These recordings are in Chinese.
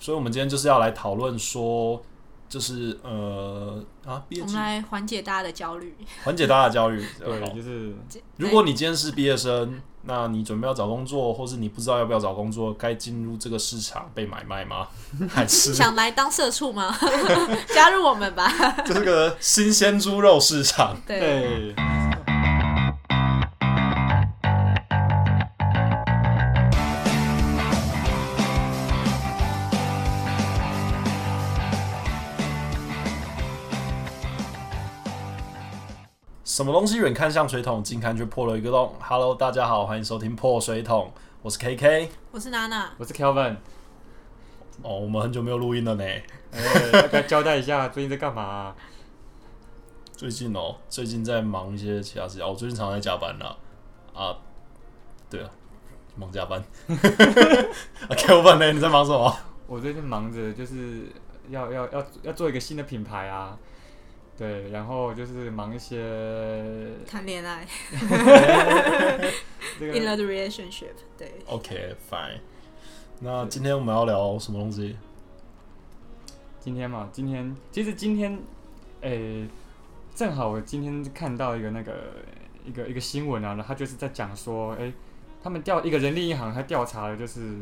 所以我们今天就是要来讨论说，就是呃啊，毕业季我们来缓解大家的焦虑。缓解大家的焦虑。对，好就是如果你今天是毕业生，那你准备要找工作，或是你不知道要不要找工作，该进入这个市场被买卖吗？还是想来当社畜吗？加入我们吧。这个新鲜猪肉市场？对，对，什么东西远看像水桶，近看却破了一个洞？Hello，大家好，欢迎收听破水桶，我是 KK。我是娜娜。我是 Kelvin，哦，我们很久没有录音了呢。哎，大概交代一下最近在干嘛啊？最近哦，最近在忙一些其他事情。哦，我最近常常在加班啦。啊，对啊，忙加班。啊 Kelvin 呢？你在忙什么？我最近忙着就是要要要要做一个新的品牌啊，对，然后就是忙一些谈恋爱 这，in 个 the relationship。对，OK，fine、那今天我们要聊什么东西？今天嘛，今天其实今天，诶、正好我今天看到一个那个一个一个新闻啊，然后他就是在讲说，诶、他们调一个人力银行，他调查了就是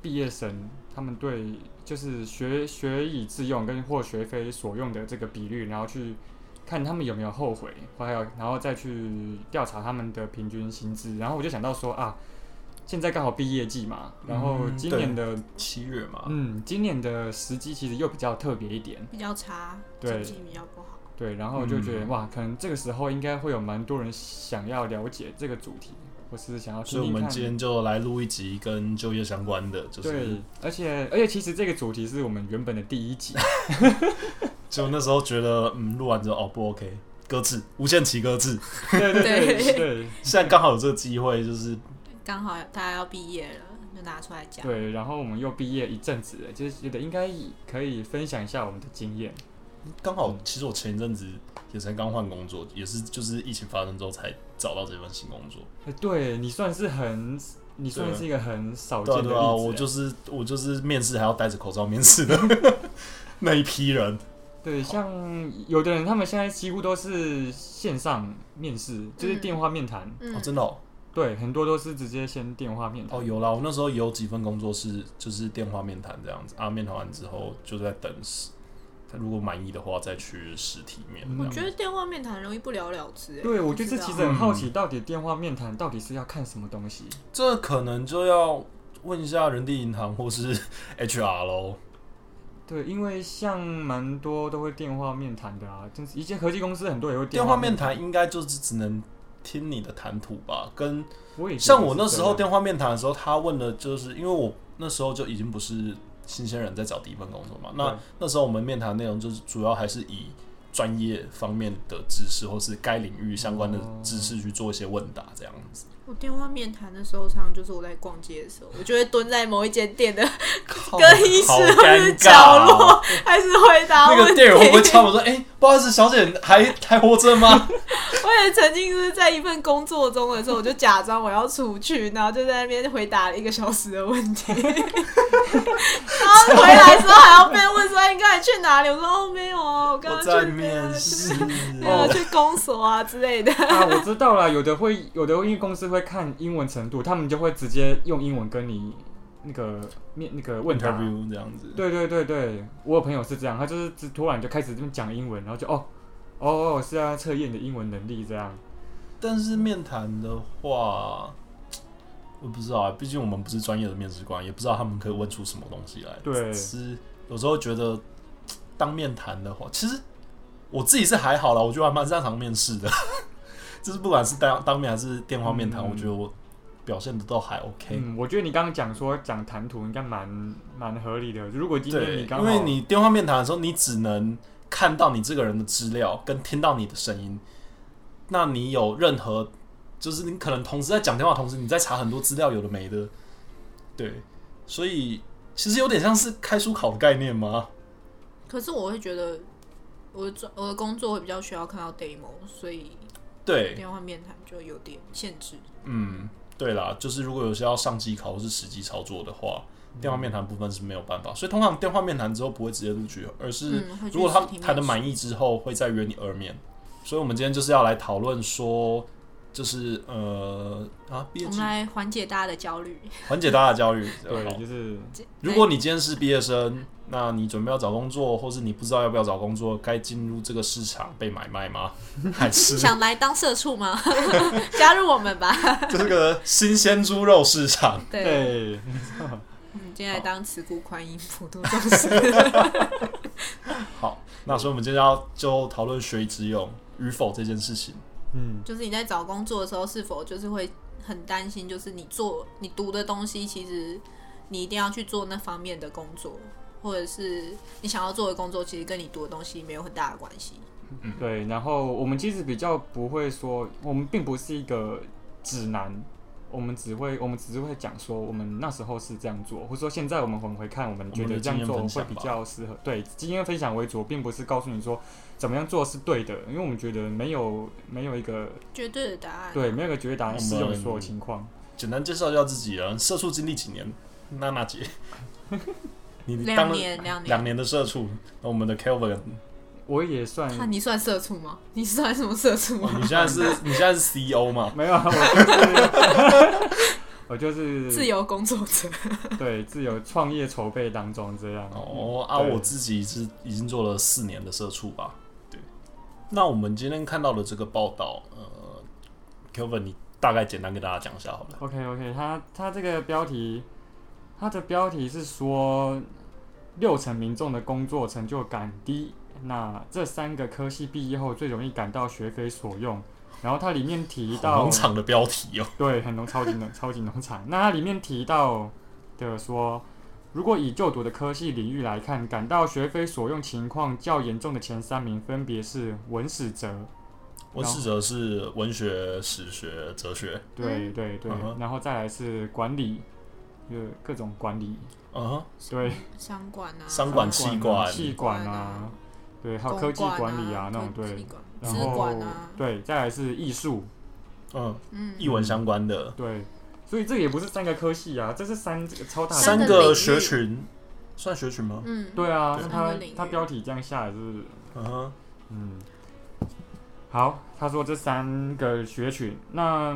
毕业生他们对就是学学以致用跟或学非所用的这个比率，然后去看他们有没有后悔，还有然后再去调查他们的平均薪资，然后我就想到说啊，现在刚好毕业季嘛，然后嗯今年的七月嘛。嗯，今年的时机其实又比较特别一点，比较差，对经济比较不好。对，然后我就觉得、嗯哇，可能这个时候应该会有蛮多人想要了解这个主题，或是想要所以我。们今天就来录一集跟就业相关的，就是对，而且而且其实这个主题是我们原本的第一集，就那时候觉得，嗯，录完之后哦不 OK，搁置，无限期搁置。对对对对对现在刚好有这个机会，就是刚好大家要毕业了，就拿出来讲。对，然后我们又毕业一阵子了，就是觉得应该可以分享一下我们的经验。刚好，其实我前一阵子也才刚换工作，也是就是疫情发生之后才找到这份新工作。哎对你算是很，你算是一个很少见的例子欸。我就是我就是面试还要戴着口罩面试的 那一批人。对，像有的人他们现在几乎都是线上面试，就是嗯电话面谈。嗯哦，真的哦，对，很多都是直接先电话面谈。哦有啦，我那时候有几份工作是就是电话面谈这样子啊，面谈完之后就在等如果满意的话再去实体面。我觉得电话面谈容易不了了之。哎对，我觉得这其实很嗯好奇，到底电话面谈到底是要看什么东西？这可能就要问一下人地银行或是 HR 喽。对，因为像蛮多都会电话面谈的啊，就是一些科技公司很多也会电话话面谈，应该就是只能听你的谈吐吧，跟我也像我那时候电话面谈的时候，他问的就是因为我那时候就已经不是新鲜人在找第一份工作嘛，那对那时候我们面谈内容就是主要还是以专业方面的知识或是该领域相关的知识去做一些问答这样子。我电话面谈的时候，常常就是我在逛街的时候，我就会蹲在某一间店的 更衣室或者角落哦，开始回答。那个店员会不会敲我说：“哎、不好意思，小姐还还活着吗我也曾经是在一份工作中的时候，我就假装我要出去，然后就在那边回答了一个小时的问题，然后回来之后还要被问说：“哎你刚才去哪里？”我说：“哦，没有啊，我？”刚刚去面试。没有去公所啊之类的。啊，我知道了，有的会，有的因为公司会看英文程度，他们就会直接用英文跟你那个面那个问答。这样子。对对对对，我有朋友是这样，他就是只突然就开始这么讲英文，然后就哦哦哦是要测验你的英文能力这样。但是面谈的话，我不知道啊，毕竟我们不是专业的面试官，也不知道他们可以问出什么东西来。对是有时候觉得当面谈的话，其实我自己是还好啦，我觉得还蛮擅长面试的。就是不管是当当面还是电话面谈，嗯我觉得我表现的都还 OK。嗯，我觉得你刚刚讲说讲谈吐应该蛮蛮合理的。如果今天，你刚因为你电话面谈的时候，你只能看到你这个人的资料，跟听到你的声音。那你有任何，就是你可能同时在讲电话，同时你在查很多资料，有的没的。对，所以其实有点像是开书考的概念吗？可是我会觉得，我的专我的工作会比较需要看到 demo，所以对，电话面谈就有点限制。嗯，对啦，就是如果有些要上机考或是实际操作的话，电话面谈部分是没有办法，所以通常电话面谈之后不会直接录取，而是如果他谈的满意之后，会再约你二面。所以我们今天就是要来讨论说，就是呃啊，毕业季我们来缓解大家的焦虑。缓解大家的焦虑。对，就是如果你今天是毕业生，那你准备要找工作，或是你不知道要不要找工作，该进入这个市场被买卖吗？还是想来当社畜吗？加入我们吧。这个新鲜猪肉市场？对，对，嗯，今天来当慈姑宽音普度众生。好，那所以我们今天要就讨论学以致用与否这件事情。嗯，就是你在找工作的时候，是否就是会很担心，就是你做你读的东西，其实你一定要去做那方面的工作，或者是你想要做的工作，其实跟你读的东西没有很大的关系。嗯对。然后我们其实比较不会说，我们并不是一个指南，我们只会我们只是会讲说，我们那时候是这样做，或者说现在我们往回看，我们觉得这样做会比较适合。对，经验分享为主，并不是告诉你说怎么样做是对的，因为我们觉得没有没有一个绝对的答案。对，没有一个绝对答案适用们所有情况。简单介绍一下自己啊，社畜经历几年？娜娜姐，你两年，两年。两年的社畜，那我们的 Kelvin，我也算那你算社畜吗？你算什么社畜吗？你现在是 你现在是 CEO 嘛？没有啊，我就是 我就是自由工作者。对自由创业筹备当中这样。哦啊，我自己是已经做了四年的社畜吧。对，那我们今天看到的这个报道，呃，Kelvin，你大概简单跟大家讲一下好了。OK OK，他他这个标题，他的标题是说六成民众的工作成就感低，那这三个科系毕业后最容易感到学非所用。然后它里面提到农，场的标题哦，对，很农超级农超级农场。那它里面提到的说，如果以就读的科系领域来看，感到学非所用情况较严重的前三名分别是文史哲，文史哲是文学、史学、哲学。对嗯对对。嗯，然后再来是管理，就各种管理，嗯哼，对，商管啊，商管气管气管啊，对，还有科技管管理啊那种对然后啊，对，再来是艺术，嗯，嗯，译文相关的。对，所以这也不是三个科系啊，这是三这个超大的三个学群，算学群吗？嗯，对啊，他他标题这样下来是嗯哼，嗯，好，他说这三个学群，那，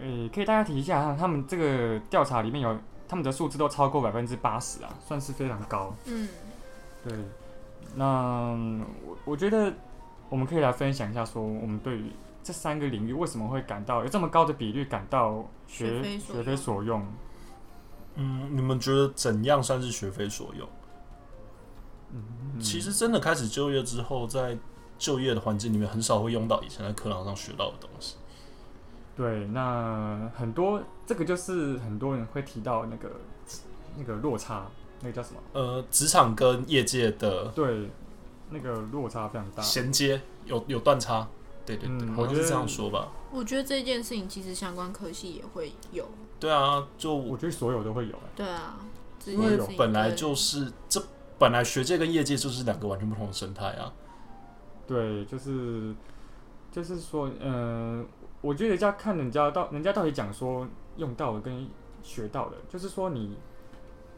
诶、可以大家提一下，他们这个调查里面有他们的数字都超过百分之八十啊，算是非常高。嗯，对，那我我觉得我们可以来分享一下，说我们对于这三个领域为什么会感到有这么高的比率感到学学非所用？嗯，你们觉得怎样算是学非所用？嗯，其实真的开始就业之后，在就业的环境里面，很少会用到以前在课堂上学到的东西。对，那很多这个就是很多人会提到那个那个落差，那个叫什么？呃，职场跟业界的对，那个落差非常大。衔接有有断差，对对对，嗯我觉得好像是这样说吧。我觉得这件事情其实相关科系也会有，对啊，就我觉得所有都会有、欸。对啊，这因为件事情本来就是这本来学界跟业界就是两个完全不同的生态啊。对，就是就是说，嗯、我觉得要看人家到人家到底讲说用到的跟学到的，就是说你，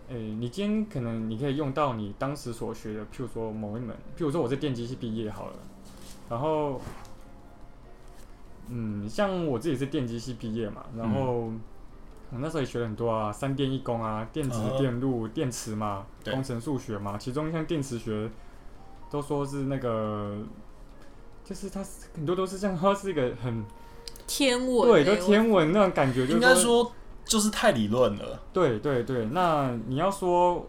诶、你今天可能你可以用到你当时所学的，譬如说某一门，譬如说我是电机系毕业好了，然后，嗯，像我自己是电机系毕业嘛，然后。我那时候也学了很多啊，三电一工啊，电子、哦电路、电池嘛，工程数学嘛，其中像电池学，都说是那个，就是它很多都是像它是一个很天文对，欸都天文那种感觉，就是应该说就是太理论了。对对对。那你要说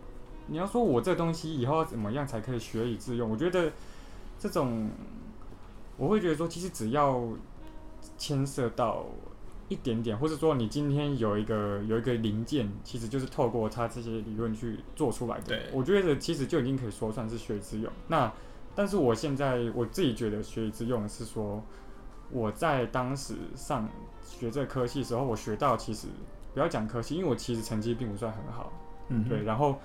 你要说我这东西以后怎么样才可以学以致用？我觉得这种我会觉得说，其实只要牵涉到一点点，或者说你今天有一个有一个零件，其实就是透过它这些理论去做出来的。对我觉得其实就已经可以说算是学以致用。那但是我现在我自己觉得学以致用是说，我在当时上学这科系的时候，我学到其实不要讲科系，因为我其实成绩并不算很好，嗯，对。然后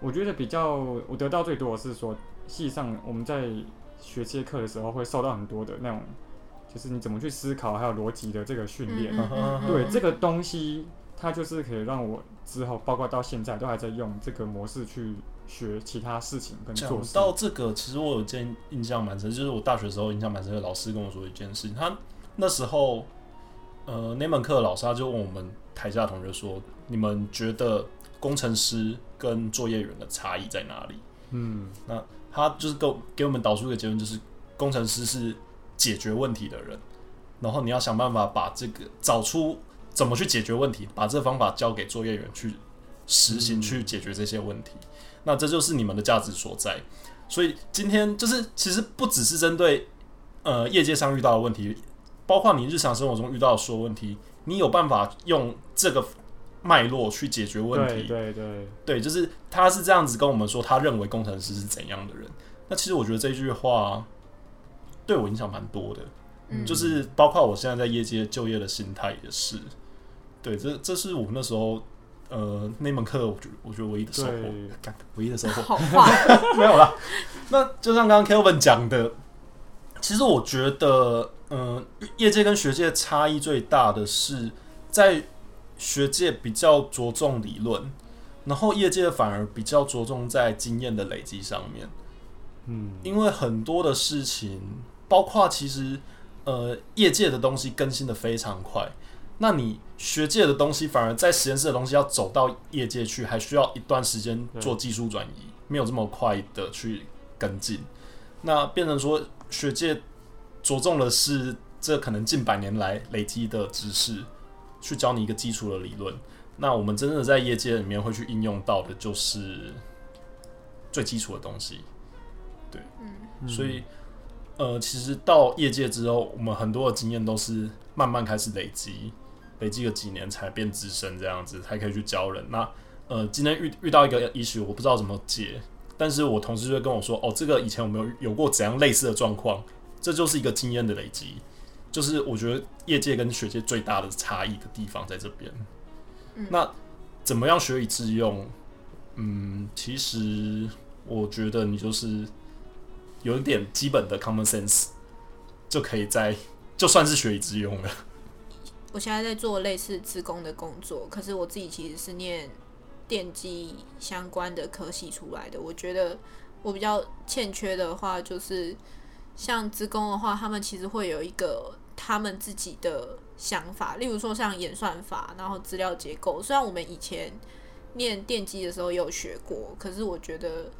我觉得比较我得到最多的是说，系上我们在学这些课的时候会受到很多的那种，就是你怎么去思考还有逻辑的这个训练。嗯嗯嗯对这个东西，它就是可以让我之后，包括到现在都还在用这个模式去学其他事情跟做。到这个，其实我有一件印象蛮深，就是我大学时候印象蛮深的老师跟我说一件事情，他那时候呃那门课老师他就问我们台下的同学说，你们觉得工程师跟作业员的差异在哪里？嗯，那他就是给给我们导出一个结论，就是工程师是解决问题的人，然后你要想办法把这个找出怎么去解决问题，把这个方法交给作业员去实行，嗯去解决这些问题。那这就是你们的价值所在。所以今天就是其实不只是针对呃业界上遇到的问题，包括你日常生活中遇到的所有问题，你有办法用这个脉络去解决问题。对对对，对，就是他是这样子跟我们说，他认为工程师是怎样的人。那其实我觉得这句话对我影响蛮多的，嗯就是包括我现在在业界就业的心态也是。对，这这是我们那时候呃那门课，我觉得我觉得唯一的收获，干唯一的收获好 没有啦。那就像刚刚 Kelvin 讲的，其实我觉得，嗯、业界跟学界差异最大的是在学界比较着重理论，然后业界反而比较着重在经验的累积上面。嗯，因为很多的事情，包括其实呃业界的东西更新的非常快，那你学界的东西反而在实验室的东西要走到业界去，还需要一段时间做技术转移，没有这么快的去跟进。那变成说学界着重的是这可能近百年来累积的知识，去教你一个基础的理论。那我们真的在业界里面会去应用到的就是最基础的东西。对嗯所以，呃，其实到业界之后，我们很多的经验都是慢慢开始累积，累积个几年才变资深，这样子才可以去教人。那呃，今天遇遇到一个 issue，我不知道怎么解，但是我同事就会跟我说，哦，这个以前我们有有过怎样类似的状况，这就是一个经验的累积。就是我觉得业界跟学界最大的差异的地方在这边。嗯那怎么样学以致用？嗯，其实我觉得你就是有一点基本的 common sense，就可以在就算是学以致用了。我现在在做类似职工的工作，可是我自己其实是念电机相关的科系出来的。我觉得我比较欠缺的话，就是像职工的话，他们其实会有一个他们自己的想法，例如说像演算法，然后资料结构。虽然我们以前念电机的时候有学过，可是我觉得。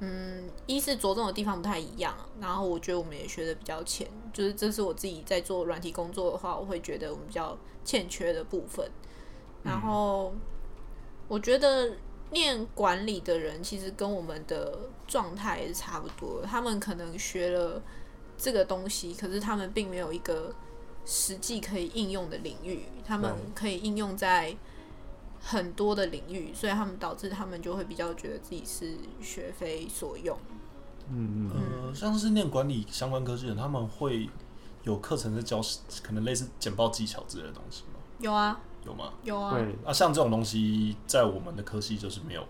嗯，一是着重的地方不太一样，然后我觉得我们也学的比较浅，就是这是我自己在做软体工作的话，我会觉得我们比较欠缺的部分。然后我觉得念管理的人其实跟我们的状态也是差不多，他们可能学了这个东西，可是他们并没有一个实际可以应用的领域，他们可以应用在很多的领域，所以他们导致他们就会比较觉得自己是学非所用。嗯嗯，呃，像是念管理相关科技的人，他们会有课程在教可能类似简报技巧之类的东西吗？有啊，有吗？有啊，对，啊，像这种东西在我们的科系就是没有。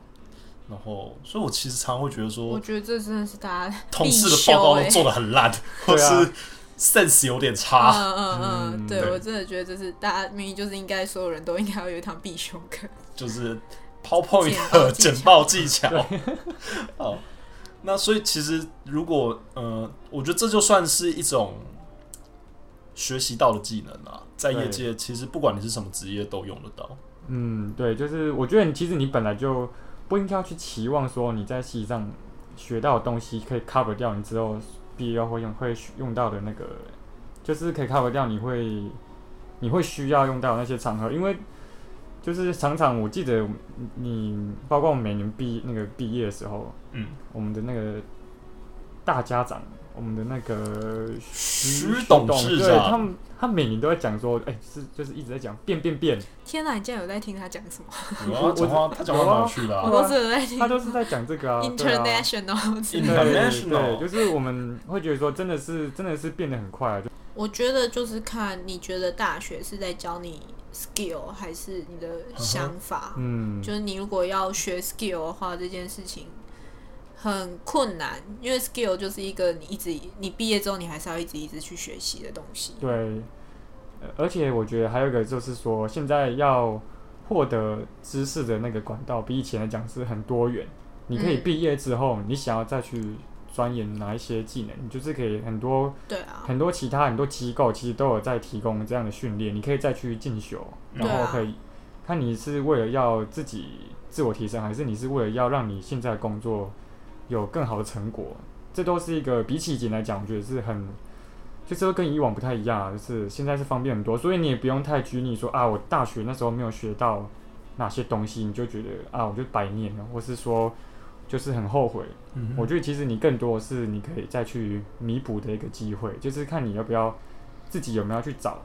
然后，所以我其实常常会觉得说我，觉得这真的是大家同事的报告都做的很烂，或是 sense 有点差。嗯嗯嗯，对我真的觉得这是大家明明就是应该所有人都应该要有一堂必修课。就是 PowerPoint 的简简报技巧。哦，那所以其实如果呃，我觉得这就算是一种学习到的技能啊，在业界其实不管你是什么职业都用得到。嗯，对，就是我觉得你其实你本来就不应该要去期望说你在系上学到的东西可以 cover 掉你之后毕业后会用会用到的那个，就是可以 cover 掉你会你会需要用到的那些场合，因为就是常常我记得你包括我们每年毕那个毕业的时候，嗯，我们的那个大家长，我们的那个徐董事对他长，们，他每年都在讲说，哎、是就是一直在讲变变变，天哪，你竟然有在听他讲什么？有啊，讲话他讲话蛮有趣的啊。我都是有在听他都是在讲这个啊，对啊 international 之类对的。International 对，就是我们会觉得说，真的是真的是变得很快啊，就我觉得就是看你觉得大学是在教你 skill 还是你的想法。嗯，就是你如果要学 skill 的话，这件事情很困难，因为 skill 就是一个你一直你毕业之后你还是要一直一直去学习的东西。对，呃而且我觉得还有一个就是说，现在要获得知识的那个管道比以前来讲是很多元。你可以嗯毕业之后，你想要再去钻研哪一些技能，你就是可以很多对啊，很多其他很多机构其实都有在提供这样的训练，你可以再去进修，嗯然后可以看你是为了要自己自我提升，还是你是为了要让你现在的工作有更好的成果，这都是一个比起以前来讲，我觉得是很。就是会跟以往不太一样啊，就是现在是方便很多，所以你也不用太拘泥说啊，我大学那时候没有学到哪些东西，你就觉得啊，我就白念了，或是说就是很后悔。嗯我觉得其实你更多的是你可以再去弥补的一个机会，就是看你要不要自己有没有去找。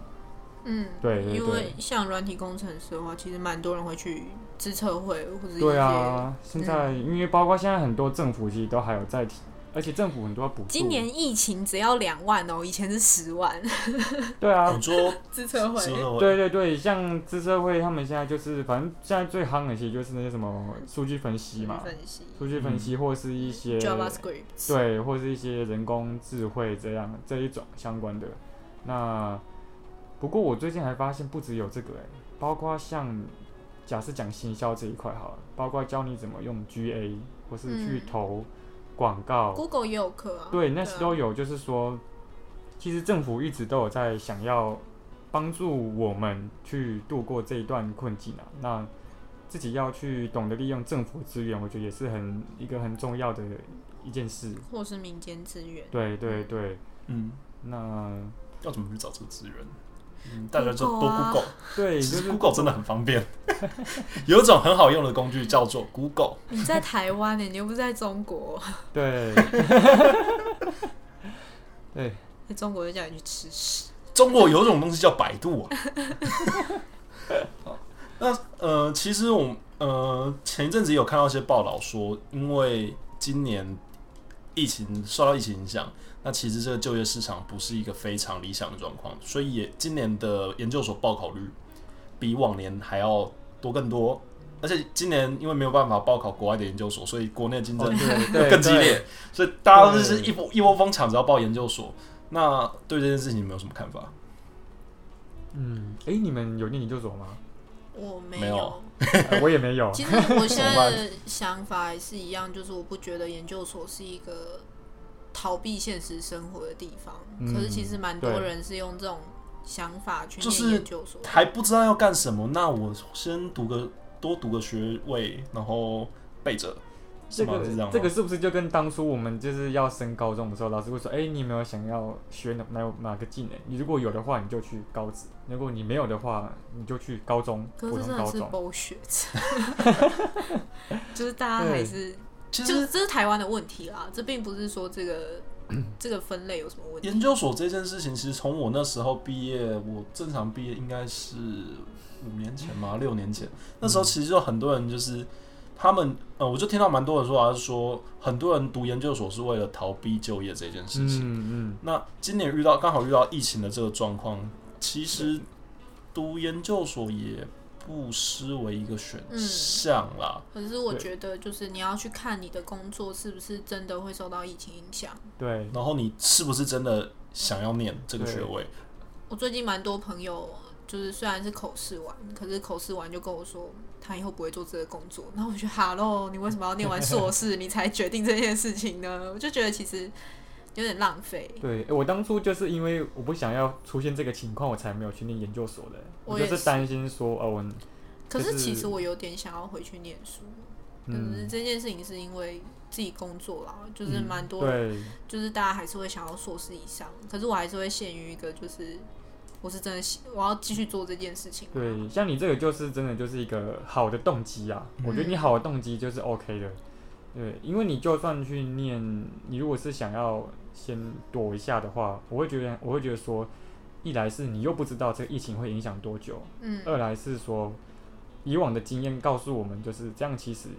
嗯，对对因为像软体工程师的话，其实蛮多人会去资策会或者一些对啊，现在、因为包括现在很多政府其实都还有在提，而且政府很多补助。今年疫情只要两万哦，以前是十万。对啊。自测 会，对对对，像自测会他们现在就是，反正现在最夯的其实就是那些什么数据分析嘛，分析。数据分析或是一些 JavaScript，对，或是一些人工智慧这样这一种相关的。那不过我最近还发现不只有这个哎、包括像假设讲行销这一块好了，包括教你怎么用 GA 或是去嗯投广告，Google 也有课啊。对，那些都。有。就是说，其实政府一直都有在想要帮助我们去度过这一段困境啊。那自己要去懂得利用政府资源，我觉得也是很一个很重要的一件事。或是民间资源。对对对，嗯，那要怎么去找这个资源？嗯，大家就多 Google 啊对，其实就是 Google 真的很方便，有一种很好用的工具叫做 Google。你在台湾呢，你又不是在中国，对，对，在中国就叫你去吃屎。中国有一种东西叫百度啊。那呃，其实我呃前一阵子有看到一些报道说，因为今年疫情受到疫情影响，那其实这个就业市场不是一个非常理想的状况，所以也今年的研究所报考率比往年还要多更多。而且今年因为没有办法报考国外的研究所，所以国内竞争哦对对 更激烈，所以大家都是一波一窝蜂抢着要报研究所。那对这件事情你们有什么看法？嗯，诶，你们有念研究所吗？我没没有呃 我也没有。其实我现在的想法还是一样，就是我不觉得研究所是一个逃避现实生活的地方。嗯可是其实蛮多人是用这种想法去就是念研究所。还不知道要干什么，那我先读个多读个学位，然后备着，这个？是这样？这个是不是就跟当初我们就是要升高中的时候，老师会说：“哎、你有没有想要学哪哪哪个技能？你如果有的话，你就去高职；如果你没有的话，你就去高中，可普是真的是通高中。就是大家还是就是就这是台湾的问题啦，这并不是说这个 这个分类有什么问题。研究所这件事情，其实从我那时候毕业，我正常毕业应该是五年前嘛，六年前。那时候其实就很多人就是他们，呃，我就听到蛮多人说啊，是说很多人读研究所是为了逃避就业这件事情。嗯嗯，那今年遇到刚好遇到疫情的这个状况，其实读研究所也不失为一个选项啦。可是我觉得，就是你要去看你的工作是不是真的会受到疫情影响。对，然后你是不是真的想要念这个学位？我最近蛮多朋友，就是虽然是口试完，可是口试完就跟我说，他以后不会做这个工作。然后我就觉得，哈喽，你为什么要念完硕士你才决定这件事情呢？我就觉得其实有点浪费。对，我当初就是因为我不想要出现这个情况，我才没有去念研究所的。我就是担心说，哦，我可是就是其实我有点想要回去念书，就是嗯，这件事情是因为自己工作啦，就是嗯蛮多，对，就是大家还是会想要硕士以上，可是我还是会限于一个，就是我是真的喜，我要继续做这件事情。对，像你这个就是真的就是一个好的动机啊，我觉得你好的动机就是 OK 的。对，因为你就算去念，你如果是想要先躲一下的话，我会觉得我会觉得说，一来是你又不知道这个疫情会影响多久，嗯，二来是说以往的经验告诉我们，就是这样，其实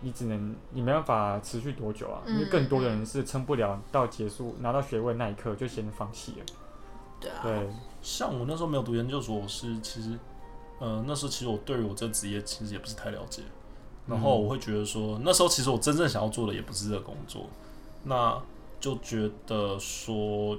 你只能你没办法持续多久啊，因为嗯更多的人是撑不了到结束拿到学位那一刻就先放弃了。对啊，对，像我那时候没有读研究所，我是其实，呃，那时候其实我对于我这职业其实也不是太了解，然后我会觉得说，那时候其实我真正想要做的也不是这个工作，那就觉得说，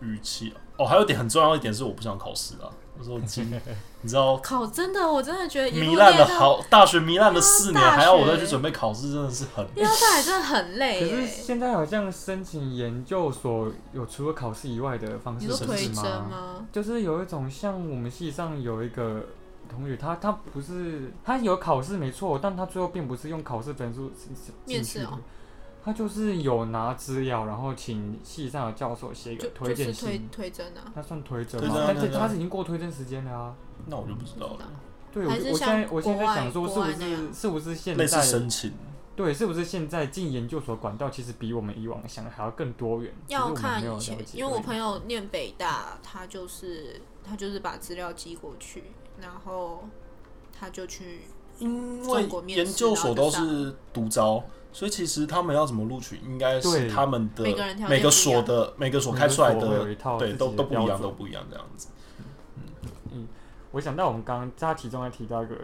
与其哦，还有一点很重要一点是我不想考试啊，那时候已经 你知道考真的，我真的觉得糜烂了好，大学糜烂了四年，还要我再去准备考试，真的是很因为大学真的很累可累是。现在好像申请研究所有除了考试以外的方式你说推是甄吗？就是有一种像我们系上有一个同学，他他不是他有考试没错，但他最后并不是用考试分数进进去的面试哦，他就是有拿资料，然后请系上的教授写一个推荐就是推信。推甄啊，他算推甄推吗？但是他是已经过推甄时间了啊。那我就不知道了。对，我现在我现在在想说，是不是是不是现类似在申请，对，是不是现在进研究所管道其实比我们以往想的还要更多元？要看以前因为我朋友念北大，他就是他就是把资料寄过去，然后他就去因为研究所都是独招，所以其实他们要怎么录取，应该是他们的每个人每个所的每个所开出来的对都都不一样，都不一样这样子。嗯我想到我们刚刚他其中还提到一个，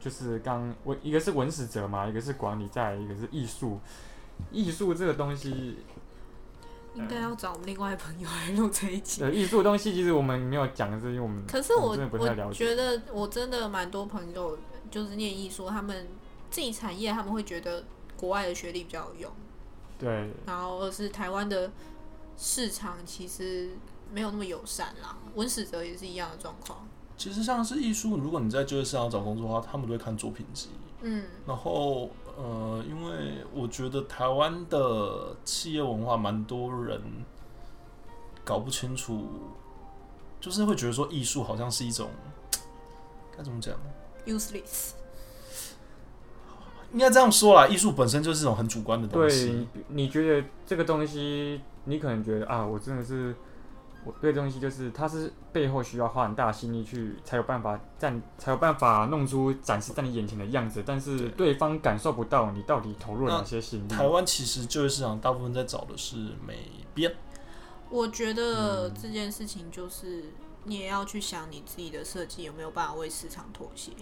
就是刚我一个是文史哲嘛，一个是管理，再一个是艺术。艺术这个东西，应该要找我们另外朋友来录这一集。呃，艺术东西其实我们没有讲，是因为我们可是我我们真的不太了我解。觉得我真的蛮多朋友就是念艺术，他们自己产业他们会觉得国外的学历比较有用，对，然后而是台湾的市场其实没有那么友善啦。文史哲也是一样的状况。其实像是艺术，如果你在就业市场找工作的话，他们都会看作品集。嗯，然后呃，因为我觉得台湾的企业文化蛮多人搞不清楚，就是会觉得说艺术好像是一种该怎么讲？useless。应该这样说啦，艺术本身就是一种很主观的东西。你，你觉得这个东西，你可能觉得啊，我真的是，我对东西就是，它是背后需要花很大心力去，才有办法站，才有办法弄出展示在你眼前的样子，但是对方感受不到你到底投入了哪些心力。台湾其实就业市场大部分在找的是美编，我觉得嗯这件事情就是你也要去想你自己的设计有没有办法为市场妥协。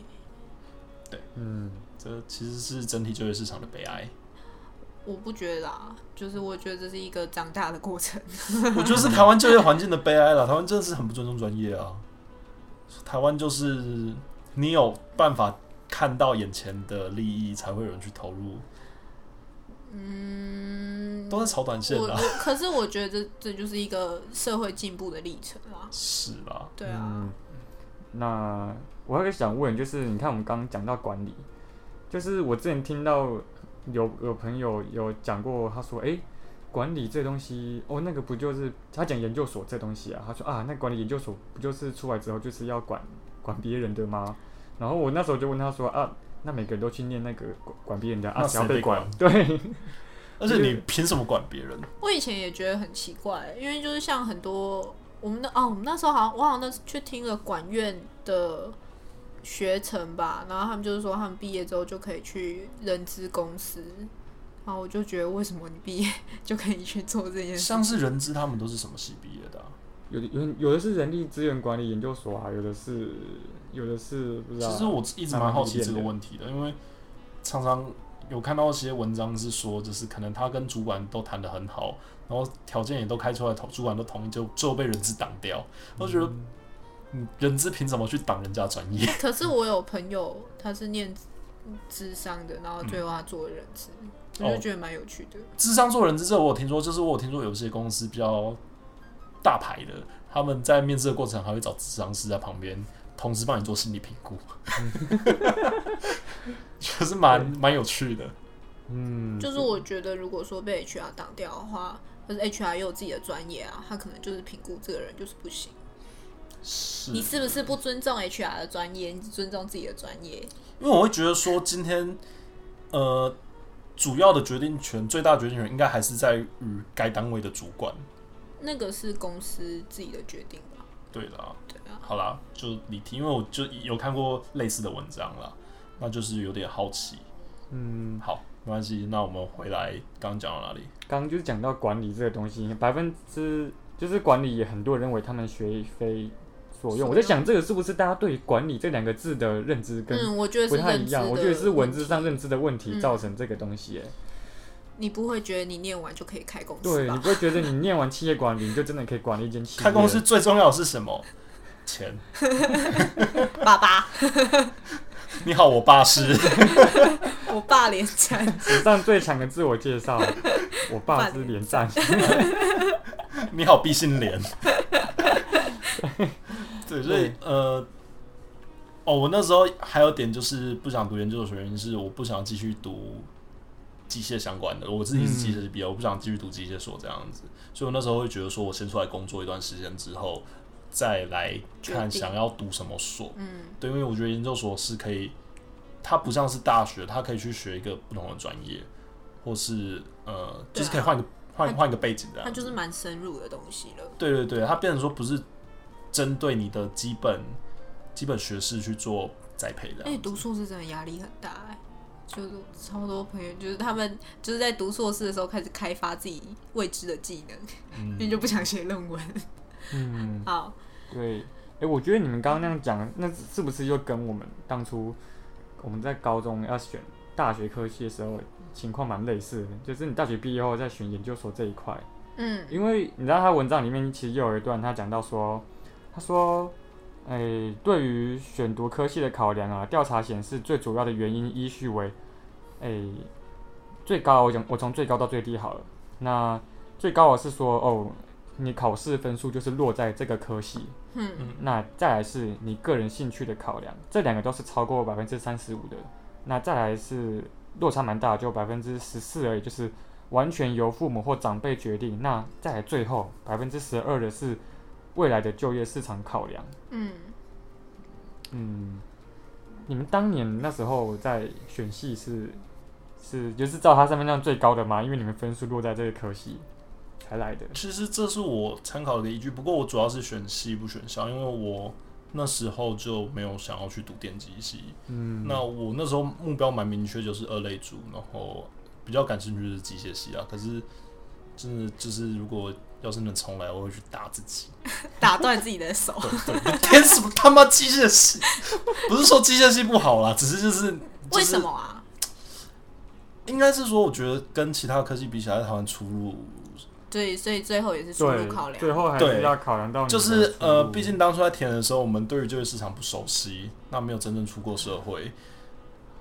对嗯，这其实是整体就业市场的悲哀。我不觉得啦，就是我觉得这是一个长大的过程。我觉得是台湾就业环境的悲哀了。台湾真的是很不尊重专业啊。台湾就是你有办法看到眼前的利益，才会有人去投入，嗯，都在炒短线啦。可是我觉得这这就是一个社会进步的历程啦。是啦，对啊，嗯，那我还想问，就是你看我们刚刚讲到管理，就是我之前听到有有朋友有讲过，他说，诶，管理这东西，哦，那个不就是他讲研究所这东西啊？他说啊，那管理研究所不就是出来之后就是要管管别人的吗？然后我那时候就问他说啊，那每个人都去念那个管管别人的啊，只要被管对，而且你凭什么管别人？我以前也觉得很奇怪，因为就是像很多我们的哦，我们那时候好像我好像那去听了管院的学成吧，然后他们就是说他们毕业之后就可以去人资公司，然后我就觉得为什么你毕业 就可以去做这件事？像是人资他们都是什么系毕业的啊、有的有有的是人力资源管理研究所啊，有的是有的是不知道。其实我一直蛮好奇这个问题的，因为常常有看到一些文章是说，就是可能他跟主管都谈得很好，然后条件也都开出来，主管都同意，就最后被人资挡掉。我觉得，嗯，人资凭什么去挡人家专业？可是我有朋友他是念智商的，然后最后他做了人资，我就哦觉得蛮有趣的。智商做人资，这我有听说，就是我有听说有些公司比较大牌的，他们在面试的过程还会找智商师在旁边，同时帮你做心理评估，就是蛮蛮有趣的。嗯，就是我觉得，如果说被 HR 挡掉的话，可是 HR 也有自己的专业啊，他可能就是评估这个人就是不行。是你是不是不尊重 HR 的专业？你只尊重自己的专业？因为我会觉得说，今天呃，主要的决定权、最大决定权应该还是在于该单位的主管。那个是公司自己的决定吧？对啦，对啊，好啦，就你听，因为我就有看过类似的文章啦，那就是有点好奇。嗯，好，没关系，那我们回来刚刚讲到哪里？刚刚就是讲到管理这个东西，百分之就是管理也很多人认为他们学非所用。我在想，这个是不是大家对“管理”这两个字的认知跟嗯，我觉得不太一样？我觉得是文字上。认知的问题嗯造成这个东西、欸。你不会觉得你念完就可以开公司吧？对你不会觉得你念完企业管理，你就真的可以管理一间企业？开公司最重要的是什么？钱。爸爸，你好，我爸是。我爸连战，史上最强的自我介绍，我爸是连战。你好，毕姓连。对，所以呃，哦，我那时候还有点就是不想读研究所，原因是我不想继续读机械相关的。我自己是机械系毕业，我不想继续读机械所这样子，所以我那时候会觉得说，我先出来工作一段时间之后，再来看想要读什么所。嗯，对，因为我觉得研究所是可以，它不像是大学，它可以去学一个不同的专业，或是呃，就是可以换一个换一个背景这样子。它就是蛮深入的东西了。对对对，它变成说不是针对你的基本基本学识去做栽培的而且。读硕士真的压力很大哎、就是超多朋友，就是他们就是在读硕士的时候开始开发自己未知的技能，因为嗯，就不想写论文。嗯，好，对。哎、我觉得你们刚刚那样讲，那是不是就跟我们当初我们在高中要选大学科系的时候情况蛮类似的？就是你大学毕业后再选研究所这一块，嗯因为你知道他文章里面其实又有一段他讲到说，他说，诶、对于选读科系的考量啊，调查显示最主要的原因依序为，诶、最高我讲我从最高到最低好了，那最高我是说哦，你考试分数就是落在这个科系，嗯那再来是你个人兴趣的考量，这两个都是超过百分之三十五的。那再来是落差蛮大，就百分之十四而已，就是完全由父母或长辈决定。那再来最后百分之十二的是未来的就业市场考量。嗯，嗯，你们当年那时候在选系是是就是照它上面那样最高的吗？因为你们分数落在这个科系才来的。其实这是我参考的依据，不过我主要是选系不选校，因为我那时候就没有想要去读电机系。嗯，那我那时候目标蛮明确，就是二类组，然后比较感兴趣的是机械系啊。可是真的就是如果要是能重来，我会去打自己。打断自己的手。对对，填什么他妈机械系？不是说机械系不好啦，只是就是、就是、为什么啊？应该是说，我觉得跟其他科技比起来，台湾出路对，所以最后也是输对入考，量。最后还是要考量到就是呃，出路毕竟当初在填的时候，我们对于就业市场不熟悉，那没有真正出过社会。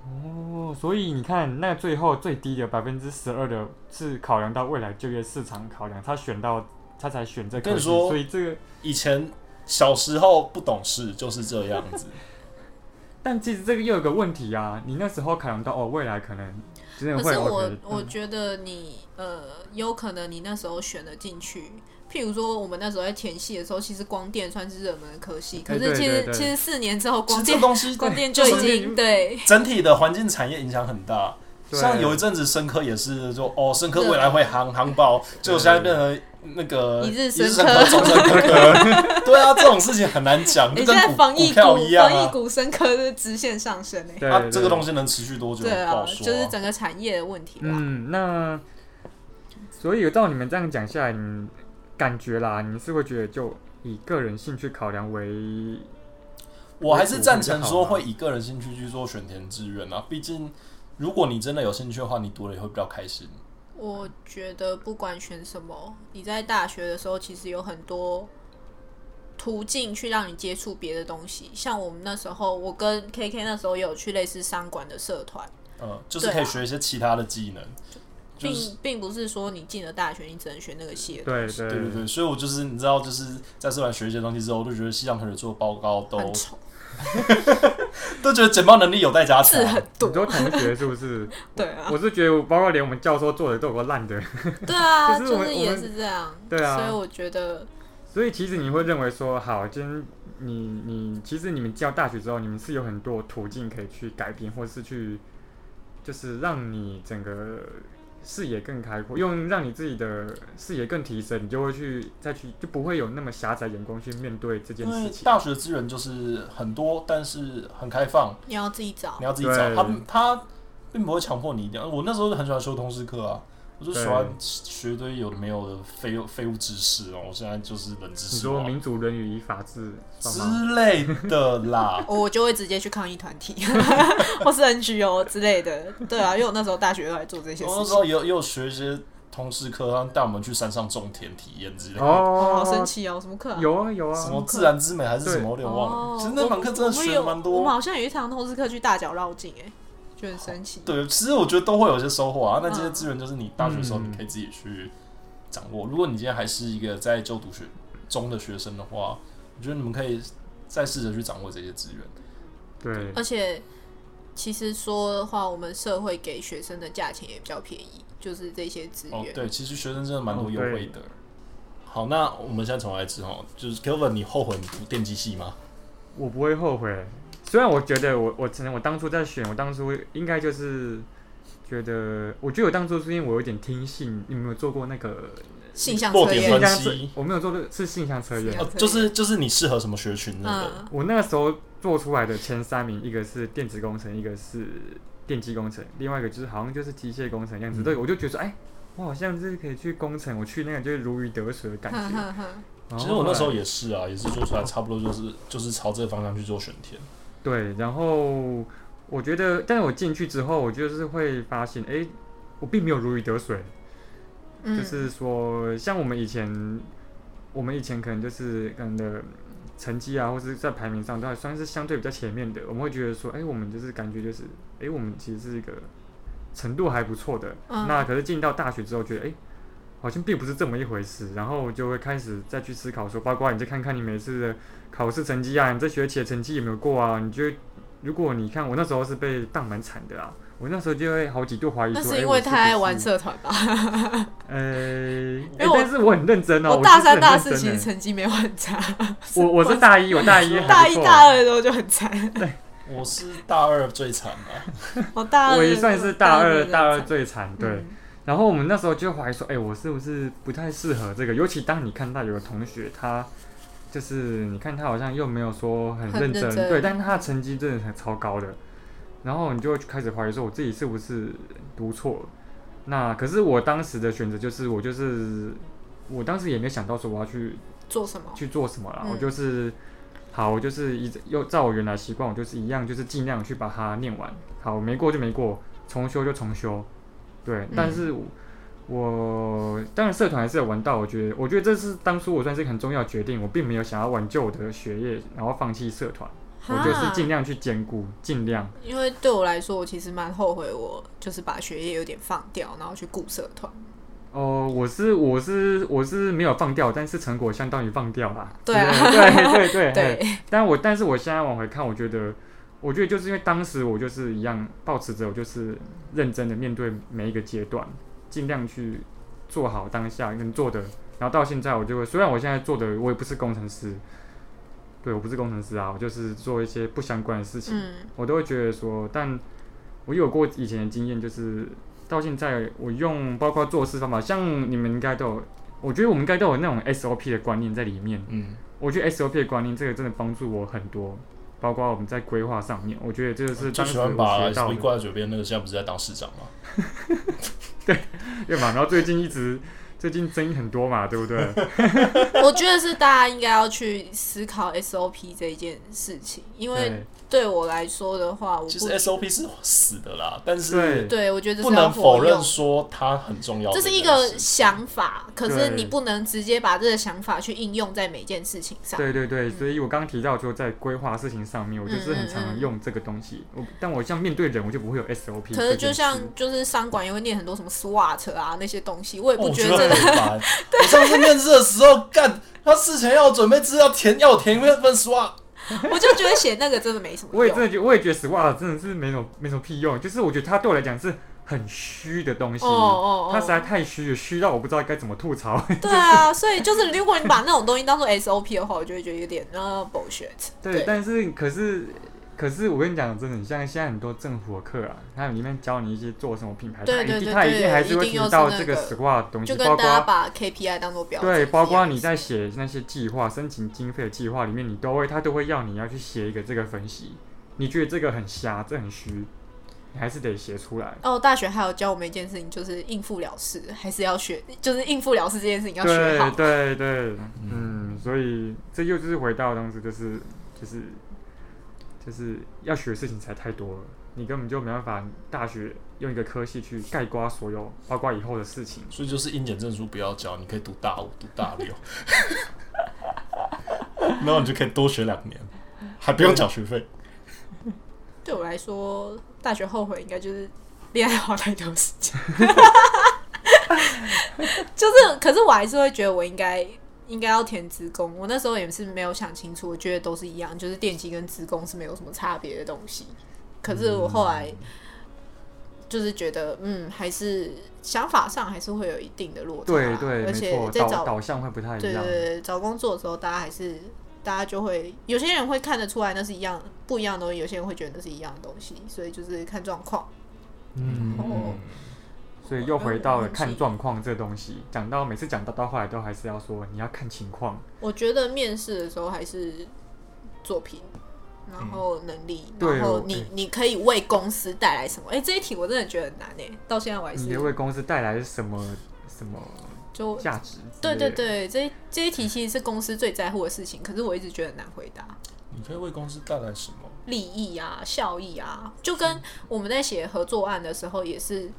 哦，所以你看，那最后最低的百分之十二的是考量到未来就业市场考量，他选到他才选这科系，跟你说所以这个，以前小时候不懂事就是这样子，但其实这个又有个问题啊，你那时候考量到哦，未来可能真的会可是我嗯我觉得你呃，有可能你那时候选了进去。譬如说，我们那时候在填系的时候，其实光电算是热门的科系，可哎是其实其实四年之后，这光电东西光电就就是已经对整体的环境产业影响很大。像有一阵子深科也是说哦，深科未来会行行爆，结果现在变成那个一日深深科中深科科。对啊，这种事情很难讲，你现在就跟股股防疫股票一样啊。防疫股深科是直线上升诶、啊，对对这个东西能持续多久对啊不好，说、就是整个产业的问题啦。嗯，那所以照你们这样讲下来，你们感觉啦，你们是会觉得就以个人兴趣考量为我还是赞成说会以个人兴趣去做选填志愿啊。毕竟，如果你真的有兴趣的话，你读了也会比较开心。我觉得不管选什么，你在大学的时候其实有很多途径去让你接触别的东西。像我们那时候，我跟 KK 那时候也有去类似商管的社团，嗯，就是可以学一些其他的技能。并、就是并不是说你进了大学你只能学那个系的对东西，对对对对，所以我就是你知道，就是在社团学一些东西之后，我就觉得西洋同学做报告都很丑，都觉得简报能力有待加强。很多很。多同学是不是？对啊，我是觉得，包括连我们教授做的都有个烂的，对啊，就是也是这样。对啊所以我觉得所以其实你会认为说，好，今天你你其实你们教大学之后，你们是有很多途径可以去改变，或是去就是让你整个视野更开阔，用让你自己的视野更提升，你就会去再去就不会有那么狭窄眼光去面对这件事情。大学资源就是很多，但是很开放，你要自己找你。要自己找。对他他并不会强迫你一定要。我那时候很喜欢修通识课啊，我就喜欢学一堆有的没有的废物废物知识哦。我现在就是冷知你说识民主伦理与法治？之类的啦。我就会直接去抗议团体，或是 NGO 之类的。对啊，因为我那时候大学都在做这些事情。我那时候也有也有学一些通通识课，他带我们去山上种田体验之类的。哦，好神奇哦！什么课啊？有啊有啊，什么自然之美还是什么，我有点忘了。哦其实那堂课真的学的蛮多我们。好像有一堂通识课去大脚绕境，哎，就很神奇。对，其实我觉得都会有一些收获啊。那这些嗯资源就是你大学的时候嗯你可以自己去掌握。如果你今天还是一个在就读学中的学生的话，我觉得你们可以再试着去掌握这些资源。对而且其实说的话，我们社会给学生的价钱也比较便宜，就是这些资源。，哦对，其实学生真的蛮多哦优惠的。好，那我们现在重来一次哈，就是 Kelvin，你后悔你读电机系吗？我不会后悔。虽然我觉得我我承认我当初在选，我当初应该就是觉得，我觉得我当初是因为我有点听信，你没有做过那个性向测验分，析？我没有做的是性向测验就是就是你适合什么学群那个。嗯，我那个时候做出来的前三名，一个是电子工程，一个是电机工程，另外一个就是好像就是机械工程样子。嗯对，我就觉得说，哎，我好像是可以去工程，我去那个就是如鱼得水的感觉。哼哼哼，然后其实我那时候后来也是啊，也是做出来差不多就是就是朝这个方向去做选填。对，然后我觉得，但是我进去之后，我就是会发现，哎，我并没有如鱼得水。嗯，就是说，像我们以前，我们以前可能就是可能的成绩啊，或是在排名上都还算是相对比较前面的。我们会觉得说，哎、我们就是感觉就是，哎、我们其实是一个程度还不错的。嗯那可是进到大学之后，觉得，哎、好像并不是这么一回事。然后就会开始再去思考说，包括你再看看你每次的考试成绩啊，你这学期的成绩有没有过啊？你觉得，如果你看我那时候是被当蛮惨的啊。我那时候就会好几度怀疑说，那是因为太爱玩社团吧？呃、欸因为我但是我很认真哦。我大三、大四其实成绩没有很差，我我是大一，我大一大一、大二的时候就很惨。对我是大二最惨啊，我大二我也算是大二，大二最惨。对，嗯然后我们那时候就怀疑说，哎、我是不是不太适合这个？尤其当你看到有个同学，他就是你看他好像又没有说很认真，对，但是他的成绩真的很超高的，然后你就会开始怀疑说，我自己是不是读错了？那可是我当时的选择就是，我就是我当时也没想到说我要去做什么？去做什么啦，嗯我就是好，我就是一直又照我原来习惯，我就是一样，就是尽量去把它念完。好，没过就没过，重修就重修。对，但是我,、我当然社团还是有玩到，我觉得我觉得这是当初我算是很重要决定，我并没有想要挽救我的学业，然后放弃社团，我就是尽量去兼顾，尽量。因为对我来说，我其实蛮后悔，我就是把学业有点放掉，然后去顾社团。哦，我是我是我是没有放掉，但是成果相当于放掉啦。对啊对对对对。对，但我但是我现在往回看，我觉得，我觉得就是因为当时我就是一样，保持着我就是认真的面对每一个阶段，尽量去做好当下能做的。然后到现在，我就会，虽然我现在做的我也不是工程师，对我不是工程师啊，我就是做一些不相关的事情，嗯我都会觉得说，但我有过以前的经验，就是到现在我用包括做事方法，像你们应该都有，我觉得我们应该都有那种 SOP 的观念在里面。嗯，我觉得 SOP 的观念这个真的帮助我很多，包括我们在规划上面，我觉得这个是最当时挂在嘴边那个，现在不是在当市长吗？对嘛？然后最近一直最近争议很多嘛，对不对？我觉得是大家应该要去思考 SOP 这一件事情，因为对对我来说的话，我不其实 SOP 是死的啦，但是对对我觉得不能否认。说它很重要。这是一个想法，可是你不能直接把这个想法去应用在每件事情上。对对对，所以我刚刚提到说在规划事情上面，我就是很常用这个东西。我但我像面对人，我就不会有 SOP。可是就像就是商管也会念很多什么 SWOT 啊那些东西，我也哦，不我觉得很 烦。我上次面试的时候，干他事前要准备资料填，要我填一份 SWOT，我就觉得写那个真的没什么用。我也真的觉得，我也觉得 SWOT 真的是没什么没什么屁用，就是我觉得它对我来讲是很虚的东西。哦哦它实在哦，太虚了，虚到我不知道该怎么吐槽。对啊，所以就是如果你把那种东西当做 SOP 的话，我就会觉得有点呃 bullshit。对，但是可是可是我跟你讲，真的，像现在很多政府的课啊，它里面教你一些做什么品牌，对对对定它一定还是会提到这个那个 SWOT 的东西，包括把 KPI 当做标准。对，包括你在写那些计划、申请经费的计划里面，你都会，他都会要你要去写一个这个分析。你觉得这个很瞎，这很虚，你还是得写出来。哦，大学还有教我们一件事情，就是应付了事，还是要学，就是应付了事这件事情要学对好。对对，嗯，所以这又就是回到当时就是就是就是要学的事情才太多了。你根本就没办法大学用一个科系去概括所有，包括以后的事情。所以就是英检证书不要交，你可以读大五、读大六，然后你就可以多学两年，还不用缴学费。对我来说，大学后悔应该就是恋爱花太多时间，就是，可是我还是会觉得我应该应该要填职工。我那时候也是没有想清楚，我觉得都是一样，就是电机跟职工是没有什么差别的东西。可是我后来就是觉得，嗯，还是想法上还是会有一定的落差，对对，而且在找导向会不太一样。对对对，找工作的时候，大家还是大家就会有些人会看得出来那是一样不一样的东西，有些人会觉得那是一样的东西，所以就是看状况。嗯哦所以又回到了看嗯状况这东西。讲到每次讲到到后来都还是要说你要看情况。我觉得面试的时候还是作品，然后能力，对然后我你你可以为公司带来什么？哎、这一题我真的觉得很难哎，到现在我还你为公司带来什么什么就价值？对对，对，这这一题其实是公司最在乎的事情，可是我一直觉得难回答。你可以为公司带来什么？利益啊、效益啊，就跟我们在写合作案的时候，也是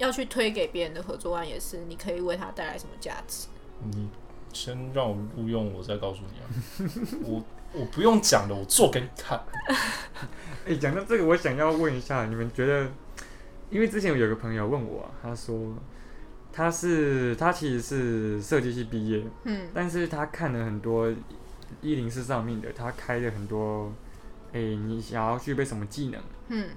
要去推给别人的合作案，也是你可以为他带来什么价值。你先让我录用，我再告诉你啊。我我不用讲的，我做给你看。哎、讲到这个，我想要问一下，你们觉得？因为之前有个朋友问我、啊，他说他是他其实是设计系毕业，嗯但是他看了很多一零四上面的，他开了很多，哎、你想要具备什么技能？嗯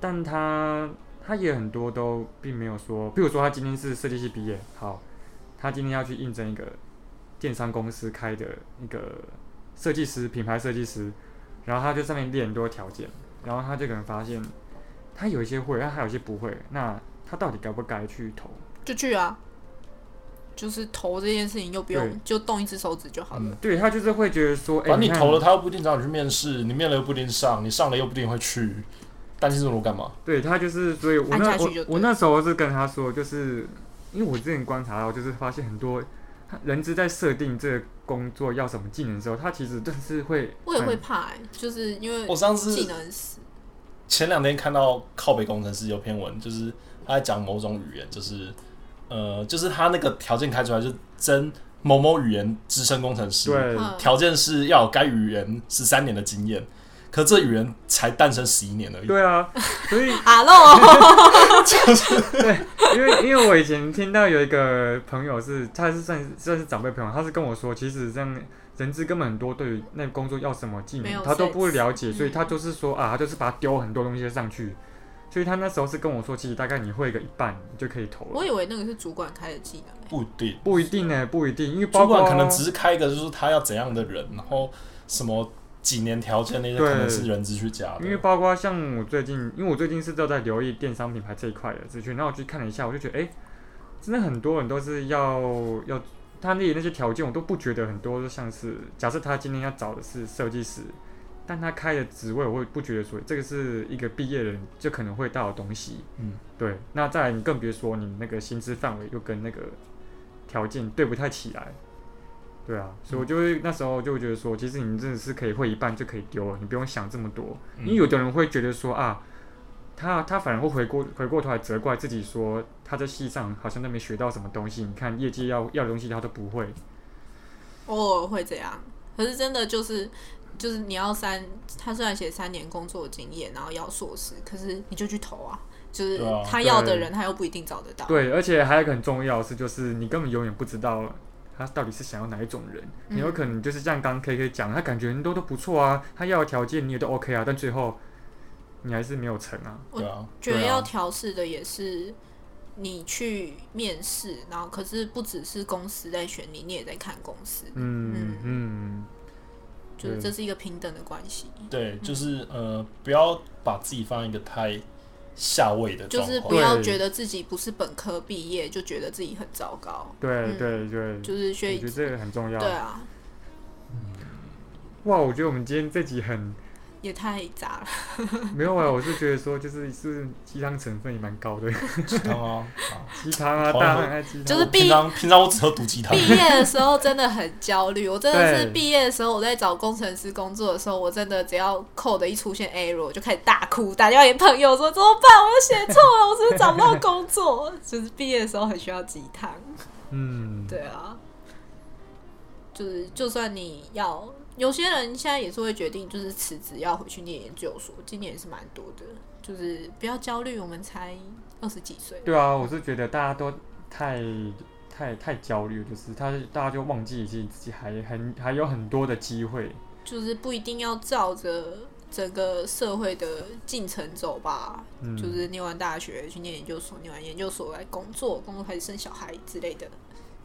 但他他也很多都并没有说，比如说他今天是设计系毕业，好，他今天要去应征一个电商公司开的一个设计师，品牌设计师，然后他就上面列很多条件，然后他就可能发现他有一些会，但他有一些不会，那他到底该不该去投？就去啊，就是投这件事情又不用就动一只手指就好了。对他就是会觉得说，哎、看反正你投了，他又不一定找你去面试，你面了又不一定上，你上了又不一定会去，担心这么多干嘛？对他就是，所以我按那下去就对我我那时候是跟他说，就是因为我之前观察到，就是发现很多人资在设定这个工作要什么技能的时候，他其实真的是会，我也会怕、欸，就是因为我上次技能很死。前两天看到靠北工程师有篇文，就是他在讲某种语言，就是呃，就是他那个条件开出来就是真某某语言资深工程师，对嗯条件是要有该语言十三年的经验，可这语言才诞生十一年而已。对啊，所以 啊喽，因为因为我以前听到有一个朋友是，他是算算是长辈朋友，他是跟我说，其实这样人资根本很多对于那工作要什么技能，他都不会了解，所以嗯。他就是说啊，他就是把他丢很多东西上去，所以他那时候是跟我说，其实大概你会个一半，你就可以投了。我以为那个是主管开的技能、欸，不一定，不一定呢，不一定，因为包主括管可能只是开一个，就是他要怎样的人，然后什么几年条件那些，可能是人资去加的。因为包括像我最近，因为我最近是都在留意电商品牌这一块的资讯，那我去看了一下，我就觉得，哎、真的很多人都是要要他列那些条件，我都不觉得很多都像是，假设他今天要找的是设计师，但他开的职位，我会不觉得说这个是一个毕业人就可能会到的东西，嗯，对，那再来你更别说你那个薪资范围又跟那个条件对不太起来。对啊，所以我就会那时候就会觉得说，其实你真的是可以会一半就可以丢了，你不用想这么多。因为有的人会觉得说啊，他他反而会回过回过头来责怪自己说他在戏上好像都没学到什么东西。你看业界要要的东西他都不会，偶尔会这样。可是真的就是就是你要三，他虽然写三年工作经验，然后要硕士，可是你就去投啊，就是他要的人他又不一定找得到。对，而且还有一个很重要的是，就是你根本永远不知道他到底是想要哪一种人。嗯你有可能就是像刚刚 K K 讲，他感觉很多都不错啊，他要的条件你也都 OK 啊，但最后你还是没有成啊。对啊，觉得要调试的也是你去面试，然后可是不只是公司在选你，你也在看公司，嗯嗯，对就是这是一个平等的关系。对，就是呃，不要把自己放一个太下位的状况。就是不要觉得自己不是本科毕业就觉得自己很糟糕，对嗯。对。对，就是学我觉得这个很重要。对啊，哇，我觉得我们今天这集很也太杂了。没有啊，我是觉得说就是是鸡汤成分也蛮高的，鸡汤啊，啊 鸡汤啊，大家很爱鸡汤，就是平常平常我只喝毒鸡汤。毕业的时候真的很焦虑，我真的是毕业的时候我在找工程师工作的时候，我真的只要 code 一出现 error 我就开始大哭，打电话给朋友说怎么办，我又写错了，我是不是找不到工作？就是毕业的时候很需要鸡汤。嗯，对啊，就是就算你要，有些人现在也是会决定，就是辞职要回去念研究所，今年也是蛮多的。就是不要焦虑，我们才二十几岁，对啊，我是觉得大家都太太太焦虑，就是他大家就忘记其实自己还很还有很多的机会，就是不一定要照着整个社会的进程走吧。嗯，就是念完大学去念研究所，念完研究所来工作，工作开始生小孩之类的。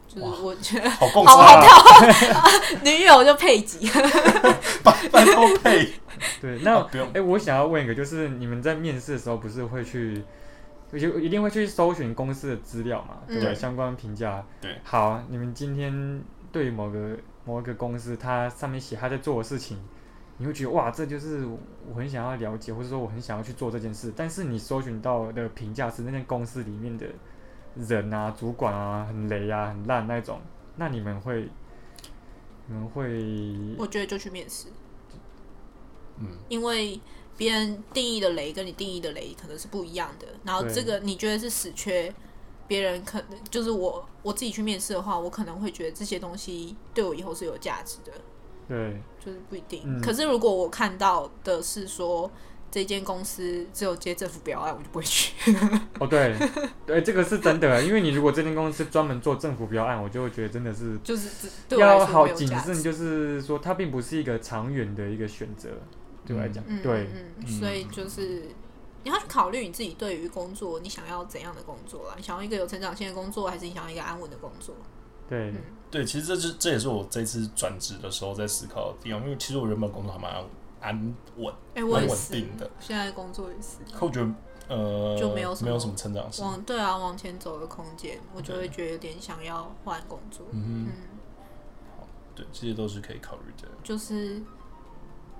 就是我觉得好共好识啊，女友就配给，拜拜托配。对，那啊不用哎、我想要问一个，就是你们在面试的时候，不是会去，就一定会去搜寻公司的资料嘛，对相关评价。对。好，你们今天对于某个某一个公司，它上面写他在做的事情，你会觉得哇，这就是我很想要了解，或者说我很想要去做这件事。但是你搜寻到的评价是那间公司里面的人啊、主管啊，很雷啊、很烂那种，那你们会，你们会，我觉得就去面试。嗯，因为别人定义的雷跟你定义的雷可能是不一样的。然后这个你觉得是死缺，别人可能就是我我自己去面试的话，我可能会觉得这些东西对我以后是有价值的，对，就是不一定。嗯可是如果我看到的是说这间公司只有接政府标案，我就不会去。哦，对，对，这个是真的，因为你如果这间公司专门做政府标案，我就会觉得真的是就是要好谨慎。就是说它并不是一个长远的一个选择，对我来讲，嗯对，嗯嗯，所以就是你要去考虑你自己对于工作，你想要怎样的工作啦？你想要一个有成长性的工作，还是你想要一个安稳的工作？对，嗯对，其实这是这也是我这次转职的时候在思考的地方，因为其实我原本工作还蛮安安稳，哎、我蛮稳也是定的，现在工作也是可我觉得呃就没有什么没有什么成长性。往对啊往前走的空间，我就会觉得有点想要换工作。嗯嗯，哼，对，这些都是可以考虑的。就是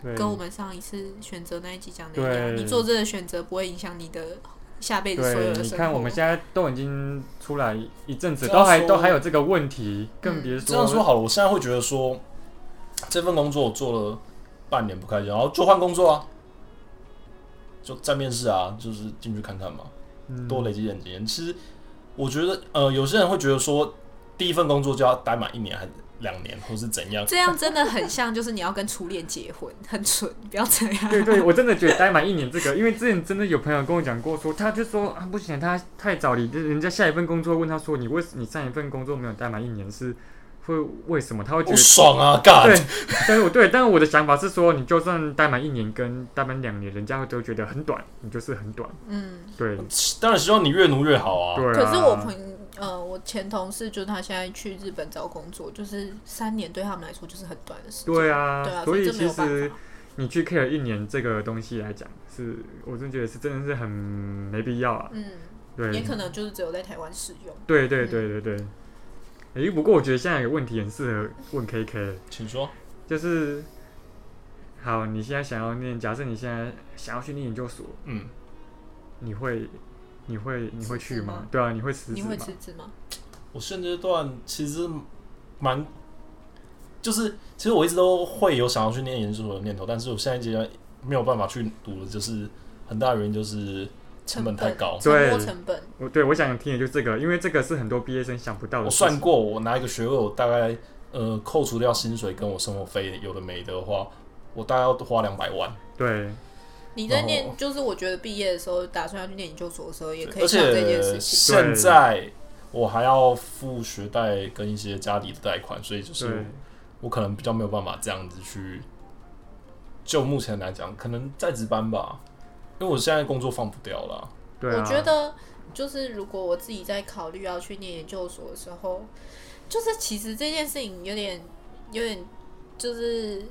对，跟我们上一次选择那一集讲的一样，对你做这个选择不会影响你的下辈子所有对，的生活。你看我们现在都已经出来一阵子，这样都还说都还有这个问题，更嗯别这样说好了，我现在会觉得说，这份工作我做了半年不开心，然后就换工作啊，就再面试啊，就是进去看看嘛，嗯多累积点经验。其实我觉得，呃，有些人会觉得说，第一份工作就要待满一年还是两年，或是怎样？这样真的很像，就是你要跟初恋结婚，很蠢，不要这样。对对，我真的觉得待满一年这个，因为之前真的有朋友跟我讲过说他就说啊不行，他太早离，就是人家下一份工作问他说你为你上一份工作没有待满一年是会为什么？他会觉得爽啊，干！对，但是我对，但是我的想法是说，你就算待满一年跟待满两年，人家会都觉得很短，你就是很短。嗯，对，当然希望你越努越好啊。对啊。可是我朋呃，我前同事就是他现在去日本找工作，就是三年对他们来说就是很短的时间。对啊，对啊，所以其实。你去 care 一年这个东西来讲，是我真觉得是真的是很没必要啊。嗯，对，也可能就是只有在台湾使用。对对对对对。诶、不过我觉得现在有个问题很适合问 KK，请说。就是，好，你现在想要念，假设你现在想要去念研究所，嗯，你会，你会，你会去吗？对啊，你会辞你会职吗？辞职吗？我现阶段其实蛮，就是其实我一直都会有想要去念研究所的念头，但是我现在阶段没有办法去读的，就是很大原因就是成本太高。沉对成本。我对我想听的就是这个，因为这个是很多毕业生想不到的。我算，过，我拿一个学位，我大概呃扣除掉薪水跟我生活费有的没的话，我大概要花两百万。对你在念，就是我觉得毕业的时候打算要去念研究所的时候，也可以而想这件事情。现在我还要付学贷跟一些家里的贷款，所以就是我可能比较没有办法这样子去。就目前来讲，可能在值班吧，因为我现在工作放不掉了。对啊，我觉得就是如果我自己在考虑要去念研究所的时候，就是其实这件事情有点有点就是。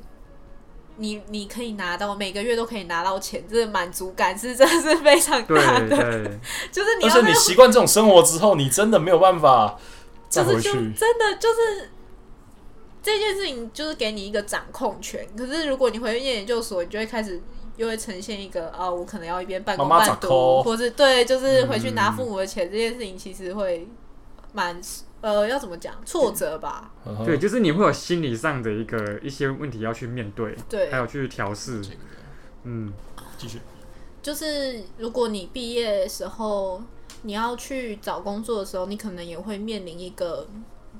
你你可以拿到每个月都可以拿到钱，这个满足感是真的是非常大的。对就是你而且要那个你习惯这种生活之后，你真的没有办法再回去。就是就真的就是这件事情就是给你一个掌控权。可是如果你回去念研究所，你就会开始又会呈现一个啊，我可能要一边半工妈妈半读，或是对，就是回去拿嗯。父母的钱、这件事情，其实会蛮呃，要怎么讲挫折吧？对，就是你会有心理上的一个一些问题要去面对，对。还，有去调试。嗯，继续，就是如果你毕业的时候你要去找工作的时候，你可能也会面临一个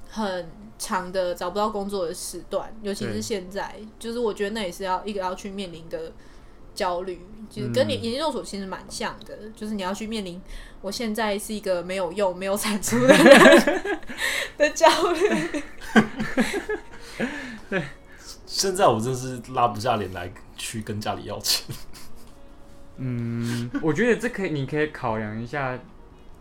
很长的找不到工作的时段，尤其是现在，就是我觉得那也是要一个要去面临的焦虑，就是跟你嗯研究所其实蛮像的，就是你要去面临我现在是一个没有用、没有产出的人 的焦虑。对现在我真是拉不下脸来去跟家里要钱。嗯，我觉得这可以，你可以考量一下，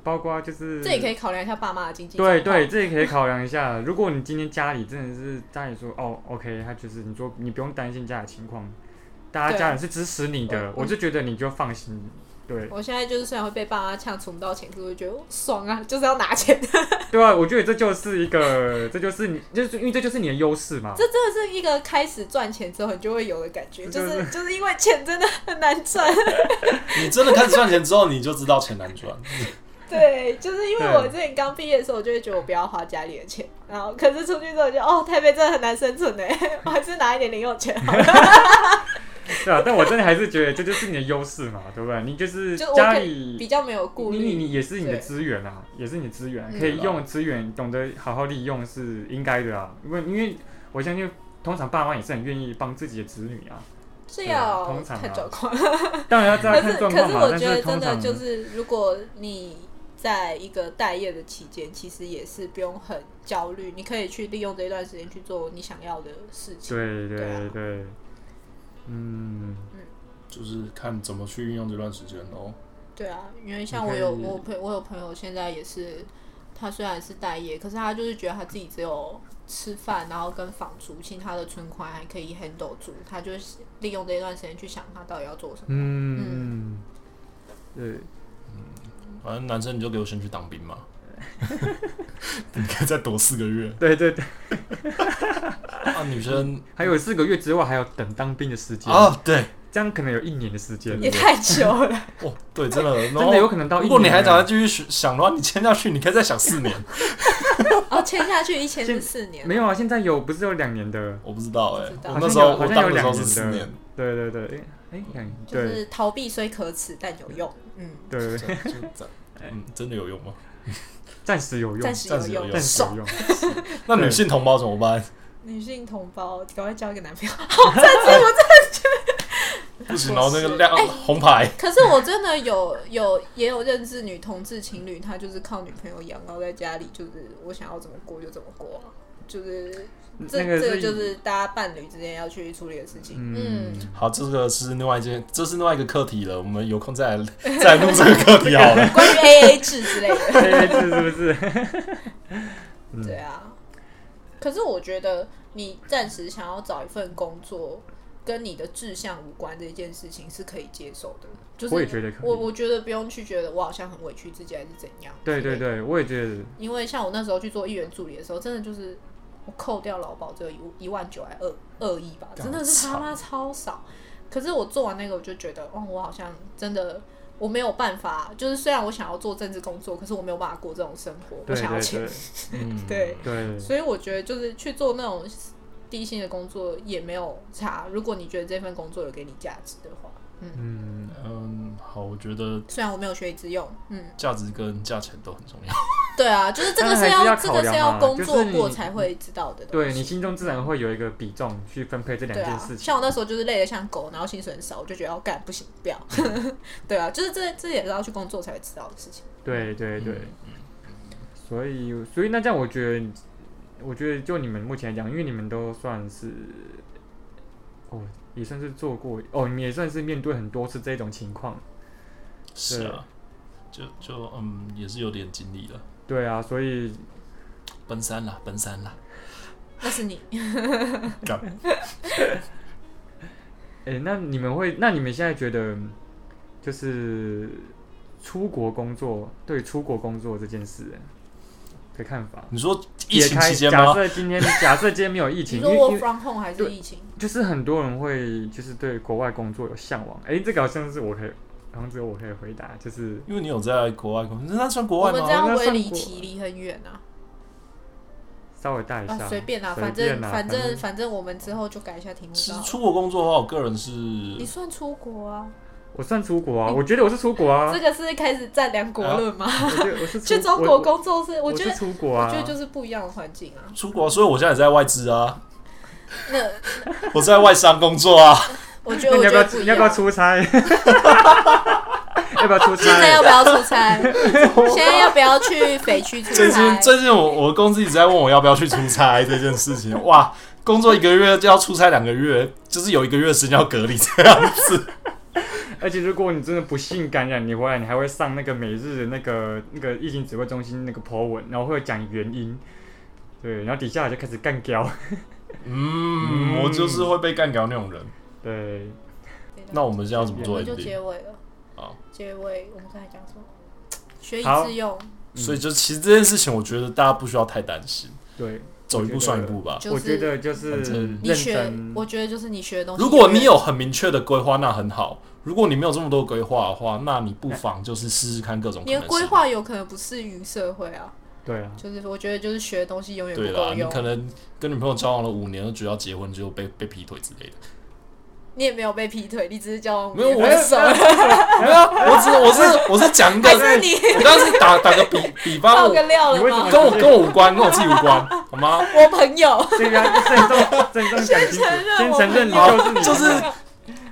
包括就是这也可以考量一下爸妈的经济对对，这也可以考量一下。如果你今天家里真的是家里说哦，OK，他就是你说你不用担心家里情况，大家家人是支持你的，我我就觉得你就放心。对我现在就是虽然会被爸妈呛存不到钱，可是我就觉得哦爽啊，就是要拿钱。对啊，我觉得这就是一个，这就是你，就是因为这就是你的优势嘛。这真的是一个开始赚钱之后你就会有的感觉，就是就是因为钱真的很难赚。你真的开始赚钱之后，你就知道钱难赚。对，就是因为我之前刚毕业的时候，我就会觉得我不要花家里的钱，然后可是出去之后就哦，台北真的很难生存呢，我还是拿一点零用钱好了。对啊，但我真的还是觉得这就是你的优势嘛，对不对？你就是家里比较没有顾虑，你你你也是你的对资源啊，也是你的资源，嗯可以用的资源，懂得好好利用是应该的啊。因为因为我相信，通常爸妈也是很愿意帮自己的子女啊。是对啊要通常啊看状况。当然要这样状况嘛，但是我觉得真的就是，如果你在一个待业的期间，其实也是不用很焦虑，你可以去利用这一段时间去做你想要的事情。对对对啊对，嗯，就是看怎么去运用这段时间哦。对啊，因为像我有我朋我有朋友现在也是，他虽然是待业，可是他就是觉得他自己只有吃饭，然后跟房租，其他的存款还可以 handle 住，他就是利用这段时间去想他到底要做什么。嗯，对，反正男生你就给我先去当兵嘛，你可以再躲四个月。对对对，啊，女生。还有四个月之外还有等当兵的时间，啊，对，这样可能有一年的时间，也太久了，哦，对，真的，真真的有可能到一如果你年还想再继续想的话，你签下去，你可以再想四年。哦，签下去一签是四年，没有啊？现在有不是有两年的？我不知道哎、我那时候我好像有当的时候有两年是四年，对对对，哎哎两年，就是逃避虽可耻，但有用。嗯，对对，对就这嗯，真的有用吗？暂时有用，暂时有用，暂时有用暂时有。用。那女性同胞怎么办？女性同胞，赶快交一个男朋友。不行然后，那个亮红牌，可是我真的有有也有认识女同志情侣，她就是靠女朋友养，然后在家里就是我想要怎么过就怎么过啊，就是这、那个这个就是大家伴侣之间要去处理的事情。嗯嗯，好，这个是另外一件，这是另外一个课题了。我们有空再来再来录这个课题好了。关于 A A 制之类的，，A A 制是不是？嗯对啊。可是我觉得你暂时想要找一份工作。跟你的志向无关这件事情是可以接受的，就是我也觉得可以我我觉得不用去觉得我好像很委屈自己还是怎样。对对对，我也觉得，因为像我那时候去做议员助理的时候，真的就是我扣掉劳保只有一一万九还二二亿吧，真的是他妈超少。可是我做完那个，我就觉得，哦，我好像真的我没有办法，就是虽然我想要做政治工作，可是我没有办法过这种生活，我想要钱 对，所以我觉得就是去做那种低薪的工作也没有差。如果你觉得这份工作有给你价值的话，嗯，嗯，嗯，好，我觉得虽然我没有学以致用，嗯，价值跟价钱都很重要。对啊，就是这个是要这个是要工作过才会知道的。对你心中自然会有一个比重去分配这两件事，情。像我那时候就是累得像狗，然后薪水很少，我就觉得要干不行，不要。对啊，就是这这也是要去工作才会知道的事情。对对对，嗯所以所以那这样我觉得，我觉得就你们目前来讲，因为你们都算是，哦，也算是做过，哦，你也算是面对很多次这种情况。是啊，就就嗯，也是有点经历了。对啊，所以奔三了，奔三了，那是你，干 哎、那你们会？那你们现在觉得，就是出国工作，对出国工作这件事，的看法。你说疫情撇开假期间吗？设今天 假设今天没有疫情，你说我为因为 from home 还是疫情？就是很多人会就是对国外工作有向往。哎、这个好像是我可以，好像只有我可以回答，就是因为你有在国外工作，那算国外吗？我们这样会离那算过题离很远啊？稍微带一下啊，，随便啦，随反正反正正反正我们之后就改一下题目。其实出国工作的话，我个人是你算出国啊？我算出国啊，我觉得我是出国啊这，个是开始占两国论吗？我我是 去中国工作是，我觉得出国啊，我觉得就是不一样的环境啊。出国，所以我现在也在外资啊，那 我在外商工作啊。我觉得你要不要。你要不要出差？要不要出差？现在要不要出差？现在要不要去北区出差最近差？最近我我公司一直在问我要不要去出差这件事情，哇，工作一个月就要出差两个月，就是有一个月时间要隔离这样子。而且如果你真的不幸感染，你回来你还会上那个每日的那个那个疫情指挥中心那个 po 文，然后会讲原因。对，然后底下就开始干掉。嗯，我就是会被干掉那种人。对，那我们现在要怎么做我们就结尾了。好，结尾我们刚才讲什么？学以致用，所以就其实这件事情，我觉得大家不需要太担心，对，走一步算一步吧。我觉得就是你学，，我觉得就是你学的东西。如果你有很明确的规划，那很好；如果你没有这么多规划的话，那你不妨就是试试看各种可你的。规划有可能不适于社会啊，对啊，就是我觉得就是学的东西永远不够用。你可能跟女朋友交往了五年，就觉得要结婚，就被被劈腿之类的。你也没有被劈腿，你只是交往没有，我分手，没有，我 只我是我是讲一个，还是你我刚刚是打打个比比方，我爆个料了吗你为什么？跟我跟我无关，跟我自己无关，好吗？我朋友，这个要郑重郑重讲清楚，先承认你就是你，就是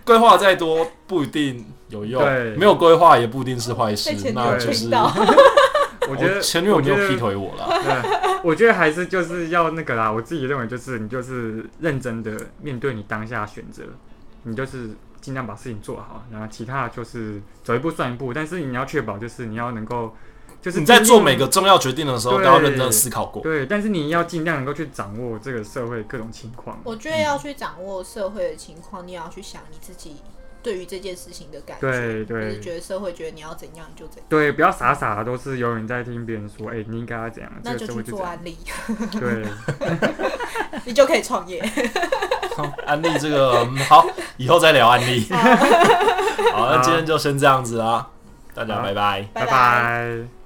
规划再多不一定有用对，没有规划也不一定是坏事被，前女友那就是到，我觉得前女友没劈腿我了。对，我觉得还是就是要那个啦。我自己认为就是你就是认真的面对你当下的选择，你就是尽量把事情做好，然后其他的就是走一步算一步。但是你要确保就是你要能够，就是你在做每个重要决定的时候，都要认真思考过。对，但是你要尽量能够去掌握这个社会各种情况。我觉得要去掌握社会的情况，你也要去想你自己对于这件事情的感觉。对对就是觉得社会觉得你要怎样你就怎样，对，不要傻傻的都是有人在听别人说，哎、你应该要怎样，那就去。做安利 对，你就可以创业。好安利这个嗯好，以后再聊安利。好，那今天就先这样子啦，大家拜拜。拜拜拜